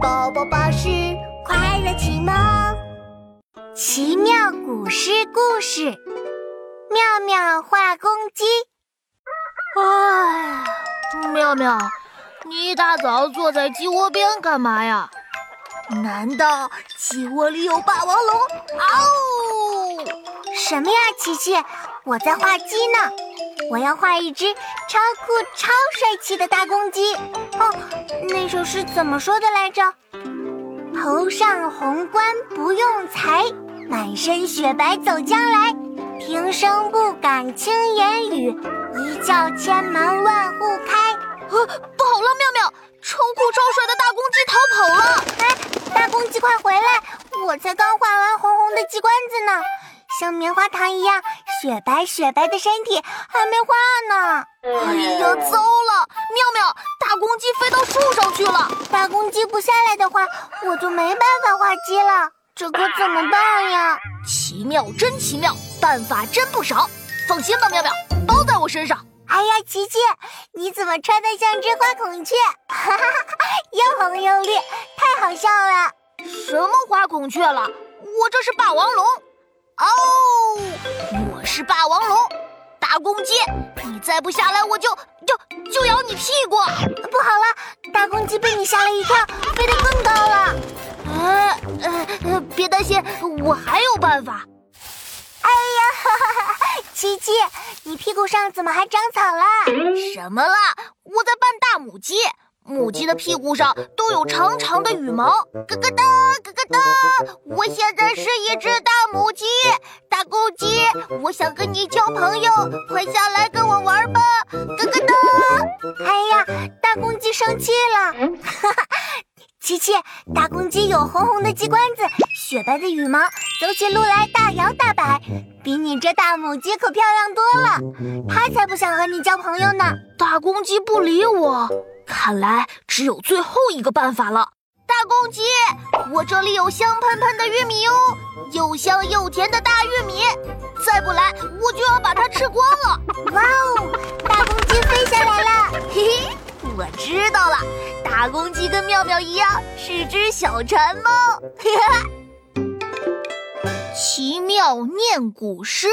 宝宝巴士快乐启蒙，奇妙古诗故事，妙妙画公鸡。哎，妙妙，你一大早坐在鸡窝边干嘛呀？难道鸡窝里有霸王龙？嗷！什么呀，琪琪，我在画鸡呢。我要画一只超酷、超帅气的大公鸡。哦，那首诗怎么说的来着？头上红冠不用裁，满身雪白走将来。平生不敢轻言语，一叫千门万户开。啊，不好了，妙妙，超酷超帅的大公鸡逃跑了！哎，大公鸡快回来！我才刚画完红红的鸡冠子呢。像棉花糖一样雪白雪白的身体还没画呢！哎呀，糟了！妙树上去了。大公鸡不下来的话，我就没办法画鸡了。这可怎么办呀？奇妙，真奇妙，办法真不少。放心吧，妙妙，包在我身上。哎呀，琪琪，你怎么穿的像只花孔雀？哈哈哈，又红又绿，太好笑了。什么花孔雀了？我这是霸王龙。哦，我是霸王龙，大公鸡，你再不下来，我就就就咬你屁股！不好了，大公鸡被你吓了一跳，飞得更高了。呃呃，别担心，我还有办法。哎呀，哈哈哈！琪琪，你屁股上怎么还长草了？什么啦？我在扮大母鸡。母鸡的屁股上都有长长的羽毛，咯咯哒，咯咯哒。我现在是一只大母鸡，大公鸡，我想跟你交朋友，快下来跟我玩吧，咯咯哒。哎呀，大公鸡生气了，哈哈。琪琪，大公鸡有红红的鸡冠子，雪白的羽毛，走起路来大摇大摆，比你这大母鸡可漂亮多了。它才不想和你交朋友呢。大公鸡不理我。看来只有最后一个办法了，大公鸡，我这里有香喷喷的玉米哦，又香又甜的大玉米，再不来我就要把它吃光了。哇哦，大公鸡飞下来了，嘿嘿，我知道了，大公鸡跟妙妙一样是只小馋猫。嘿嘿，奇妙念古诗，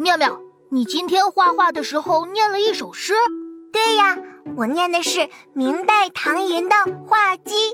妙妙，你今天画画的时候念了一首诗。对呀。我念的是明代唐寅的画鸡，